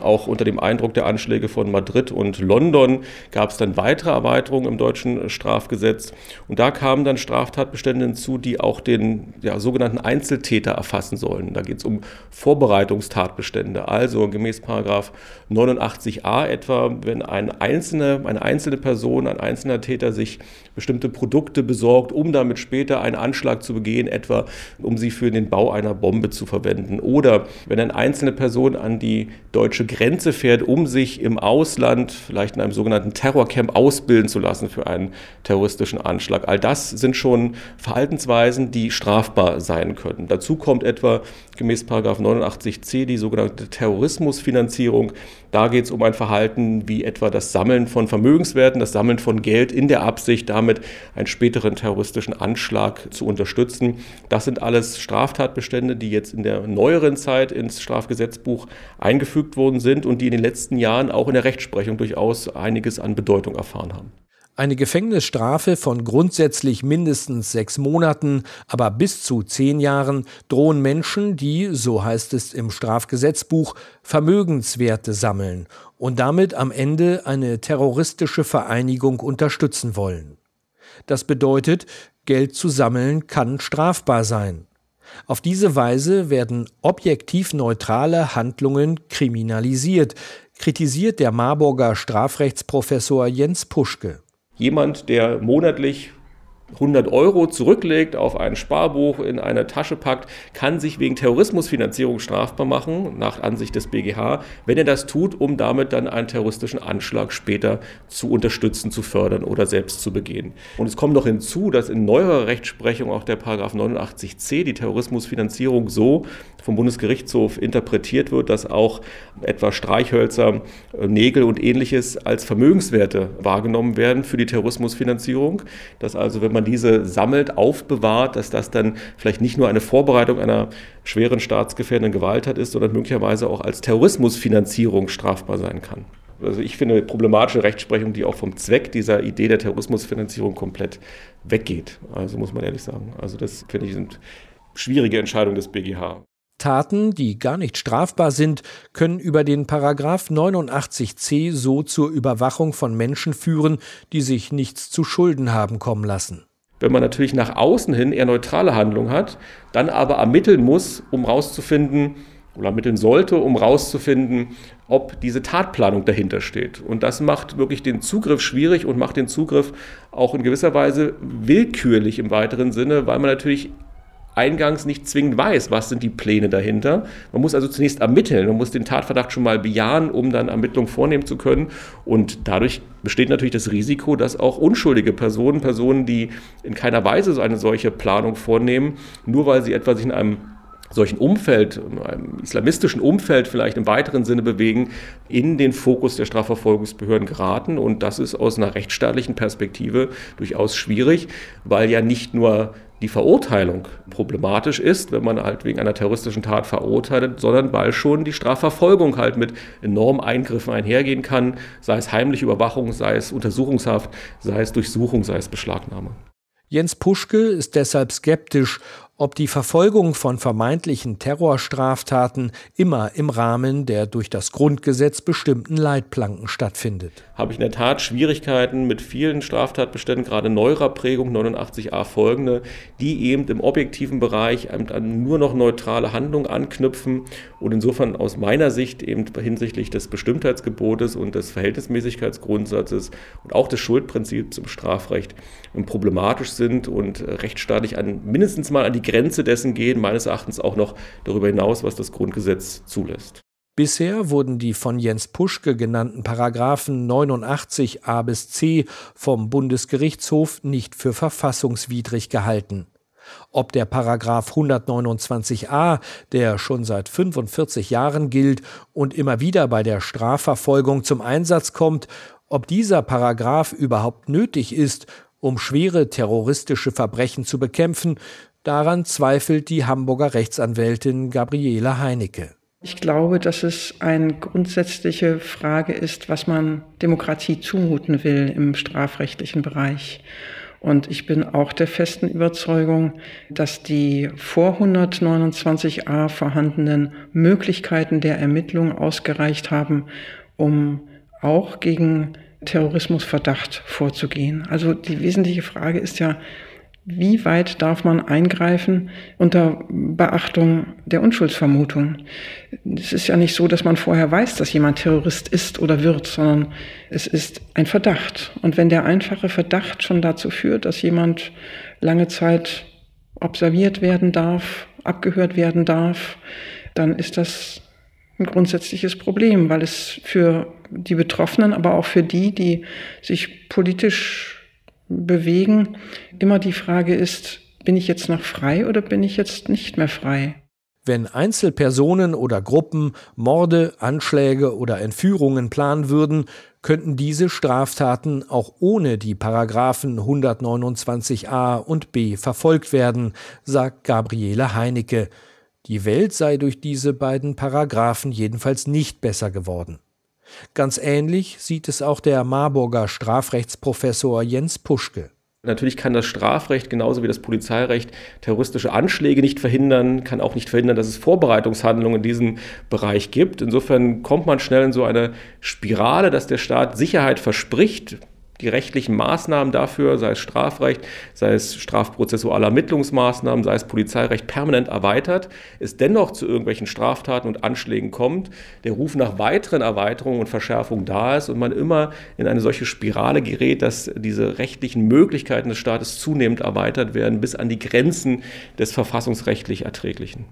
Auch unter dem Eindruck der Anschläge von Madrid und London gab es dann weitere Erweiterungen im deutschen Strafgesetz. Und da kamen dann Straftatbestände hinzu, die auch den ja, sogenannten Einzeltäter erfassen sollen. Da geht es um Vorbereitungstatbestände. Also gemäß Paragraph 89a etwa, wenn eine einzelne, eine einzelne Person, ein einzelner Täter sich bestimmte Produkte besorgt, um damit später einen Anschlag zu begehen, etwa um sie für den Bau einer Bombe zu verwenden. Oder wenn eine einzelne Person an die deutsche deutsch-französische Grenze fährt, um sich im Ausland, vielleicht in einem sogenannten Terrorcamp, ausbilden zu lassen für einen terroristischen Anschlag. All das sind schon Verhaltensweisen, die strafbar sein können. Dazu kommt etwa gemäß 89c die sogenannte Terrorismusfinanzierung. Da geht es um ein Verhalten wie etwa das Sammeln von Vermögenswerten, das Sammeln von Geld in der Absicht, damit einen späteren terroristischen Anschlag zu unterstützen. Das sind alles Straftatbestände, die jetzt in der neueren Zeit ins Strafgesetzbuch eingefügt worden sind und die in den letzten Jahren auch in der Rechtsprechung durchaus einiges an Bedeutung erfahren haben. Eine Gefängnisstrafe von grundsätzlich mindestens sechs Monaten, aber bis zu zehn Jahren drohen Menschen, die, so heißt es im Strafgesetzbuch, Vermögenswerte sammeln und damit am Ende eine terroristische Vereinigung unterstützen wollen. Das bedeutet, Geld zu sammeln kann strafbar sein. Auf diese Weise werden objektiv neutrale Handlungen kriminalisiert, kritisiert der Marburger Strafrechtsprofessor Jens Puschke. Jemand, der monatlich 100 Euro zurücklegt, auf ein Sparbuch in eine Tasche packt, kann sich wegen Terrorismusfinanzierung strafbar machen, nach Ansicht des BGH, wenn er das tut, um damit dann einen terroristischen Anschlag später zu unterstützen, zu fördern oder selbst zu begehen. Und es kommt noch hinzu, dass in neuerer Rechtsprechung auch der Paragraph 89c die Terrorismusfinanzierung so vom Bundesgerichtshof interpretiert wird, dass auch etwa Streichhölzer, Nägel und ähnliches als Vermögenswerte wahrgenommen werden für die Terrorismusfinanzierung. Dass also, wenn man diese sammelt, aufbewahrt, dass das dann vielleicht nicht nur eine Vorbereitung einer schweren staatsgefährdenden Gewalttat ist, sondern möglicherweise auch als Terrorismusfinanzierung strafbar sein kann. Also ich finde eine problematische Rechtsprechung, die auch vom Zweck dieser Idee der Terrorismusfinanzierung komplett weggeht. Also muss man ehrlich sagen. Also das finde ich sind schwierige Entscheidungen des BGH. Taten, die gar nicht strafbar sind, können über den Paragraph 89c so zur Überwachung von Menschen führen, die sich nichts zu Schulden haben kommen lassen. Wenn man natürlich nach außen hin eher neutrale Handlung hat, dann aber ermitteln muss, um rauszufinden, oder ermitteln sollte, um rauszufinden, ob diese Tatplanung dahinter steht. Und das macht wirklich den Zugriff schwierig und macht den Zugriff auch in gewisser Weise willkürlich im weiteren Sinne, weil man natürlich eingangs nicht zwingend weiß, was sind die Pläne dahinter. Man muss also zunächst ermitteln, man muss den Tatverdacht schon mal bejahen, um dann Ermittlungen vornehmen zu können. Und dadurch besteht natürlich das Risiko, dass auch unschuldige Personen, Personen, die in keiner Weise so eine solche Planung vornehmen, nur weil sie etwa sich in einem solchen Umfeld, einem islamistischen Umfeld vielleicht im weiteren Sinne bewegen, in den Fokus der Strafverfolgungsbehörden geraten. Und das ist aus einer rechtsstaatlichen Perspektive durchaus schwierig, weil ja nicht nur die Verurteilung problematisch ist, wenn man halt wegen einer terroristischen Tat verurteilt, sondern weil schon die Strafverfolgung halt mit enormen Eingriffen einhergehen kann, sei es heimliche Überwachung, sei es Untersuchungshaft, sei es Durchsuchung, sei es Beschlagnahme. Jens Puschke ist deshalb skeptisch, ob die Verfolgung von vermeintlichen Terrorstraftaten immer im Rahmen der durch das Grundgesetz bestimmten Leitplanken stattfindet. Habe ich in der Tat Schwierigkeiten mit vielen Straftatbeständen, gerade neuerer Prägung 89a folgende, die eben im objektiven Bereich an nur noch neutrale Handlungen anknüpfen und insofern aus meiner Sicht eben hinsichtlich des Bestimmtheitsgebotes und des Verhältnismäßigkeitsgrundsatzes und auch des Schuldprinzips im Strafrecht problematisch sind und rechtsstaatlich an mindestens mal an die Grenze dessen gehen, meines Erachtens auch noch darüber hinaus, was das Grundgesetz zulässt. Bisher wurden die von Jens Puschke genannten Paragraphen 89 a bis c vom Bundesgerichtshof nicht für verfassungswidrig gehalten. Ob der Paragraph 129a, der schon seit 45 Jahren gilt und immer wieder bei der Strafverfolgung zum Einsatz kommt, ob dieser Paragraph überhaupt nötig ist, um schwere terroristische Verbrechen zu bekämpfen, Daran zweifelt die Hamburger Rechtsanwältin Gabriele Heinecke. Ich glaube, dass es eine grundsätzliche Frage ist, was man Demokratie zumuten will im strafrechtlichen Bereich. Und ich bin auch der festen Überzeugung, dass die vor 129a vorhandenen Möglichkeiten der Ermittlung ausgereicht haben, um auch gegen Terrorismusverdacht vorzugehen. Also die wesentliche Frage ist ja, wie weit darf man eingreifen unter Beachtung der Unschuldsvermutung? Es ist ja nicht so, dass man vorher weiß, dass jemand Terrorist ist oder wird, sondern es ist ein Verdacht. Und wenn der einfache Verdacht schon dazu führt, dass jemand lange Zeit observiert werden darf, abgehört werden darf, dann ist das ein grundsätzliches Problem, weil es für die Betroffenen, aber auch für die, die sich politisch bewegen, immer die Frage ist, bin ich jetzt noch frei oder bin ich jetzt nicht mehr frei? Wenn Einzelpersonen oder Gruppen Morde, Anschläge oder Entführungen planen würden, könnten diese Straftaten auch ohne die Paragraphen 129a und b verfolgt werden, sagt Gabriele Heinecke. Die Welt sei durch diese beiden Paragraphen jedenfalls nicht besser geworden. Ganz ähnlich sieht es auch der Marburger Strafrechtsprofessor Jens Puschke. Natürlich kann das Strafrecht genauso wie das Polizeirecht terroristische Anschläge nicht verhindern, kann auch nicht verhindern, dass es Vorbereitungshandlungen in diesem Bereich gibt. Insofern kommt man schnell in so eine Spirale, dass der Staat Sicherheit verspricht, die rechtlichen Maßnahmen dafür, sei es Strafrecht, sei es strafprozessuale Ermittlungsmaßnahmen, sei es Polizeirecht, permanent erweitert, es dennoch zu irgendwelchen Straftaten und Anschlägen kommt, der Ruf nach weiteren Erweiterungen und Verschärfungen da ist und man immer in eine solche Spirale gerät, dass diese rechtlichen Möglichkeiten des Staates zunehmend erweitert werden bis an die Grenzen des verfassungsrechtlich Erträglichen.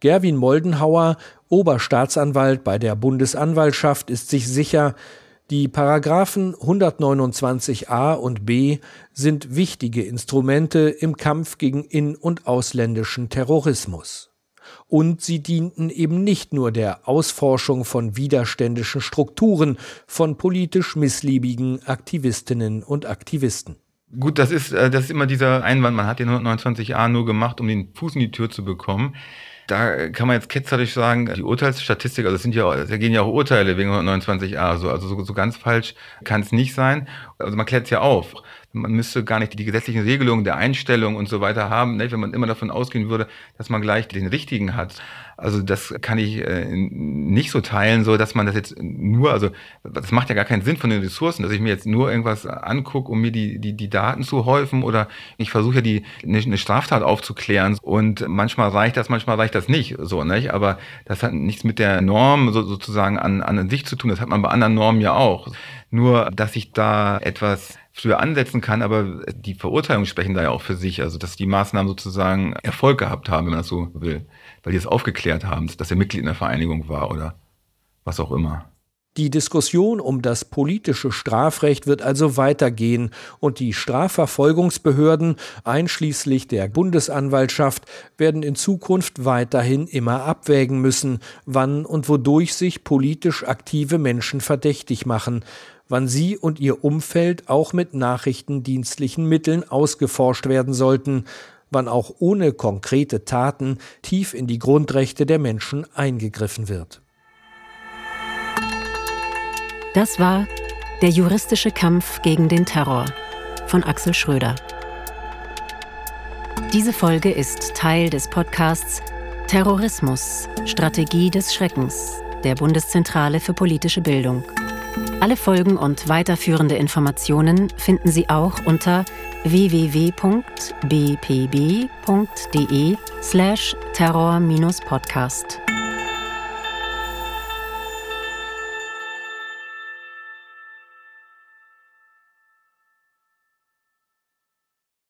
Gerwin Moldenhauer, Oberstaatsanwalt bei der Bundesanwaltschaft, ist sich sicher, die Paragraphen 129a und b sind wichtige Instrumente im Kampf gegen in- und ausländischen Terrorismus. Und sie dienten eben nicht nur der Ausforschung von widerständischen Strukturen von politisch missliebigen Aktivistinnen und Aktivisten. Gut, das ist, äh, das ist immer dieser Einwand, man hat den 129a nur gemacht, um den Fuß in die Tür zu bekommen. Da kann man jetzt ketzerisch sagen, die Urteilsstatistik, also es sind ja, da gehen ja auch Urteile wegen 129a, so, also so, so ganz falsch kann es nicht sein. Also man klärt es ja auf. Man müsste gar nicht die gesetzlichen Regelungen der Einstellung und so weiter haben, ne, wenn man immer davon ausgehen würde, dass man gleich den richtigen hat. Also das kann ich äh, nicht so teilen, so dass man das jetzt nur, also das macht ja gar keinen Sinn von den Ressourcen, dass ich mir jetzt nur irgendwas angucke, um mir die, die, die Daten zu häufen oder ich versuche ja die eine, eine Straftat aufzuklären und manchmal reicht das, manchmal reicht das nicht, so, nicht? Aber das hat nichts mit der Norm so, sozusagen an, an sich zu tun, das hat man bei anderen Normen ja auch. Nur, dass ich da etwas früher ansetzen kann, aber die Verurteilungen sprechen da ja auch für sich, also dass die Maßnahmen sozusagen Erfolg gehabt haben, wenn man das so will. Weil die es aufgeklärt haben, dass er Mitglied in der Vereinigung war oder was auch immer. Die Diskussion um das politische Strafrecht wird also weitergehen und die Strafverfolgungsbehörden, einschließlich der Bundesanwaltschaft, werden in Zukunft weiterhin immer abwägen müssen, wann und wodurch sich politisch aktive Menschen verdächtig machen, wann sie und ihr Umfeld auch mit nachrichtendienstlichen Mitteln ausgeforscht werden sollten, wann auch ohne konkrete Taten tief in die Grundrechte der Menschen eingegriffen wird. Das war Der juristische Kampf gegen den Terror von Axel Schröder. Diese Folge ist Teil des Podcasts Terrorismus, Strategie des Schreckens der Bundeszentrale für politische Bildung. Alle Folgen und weiterführende Informationen finden Sie auch unter www.bpb.de slash terror-podcast.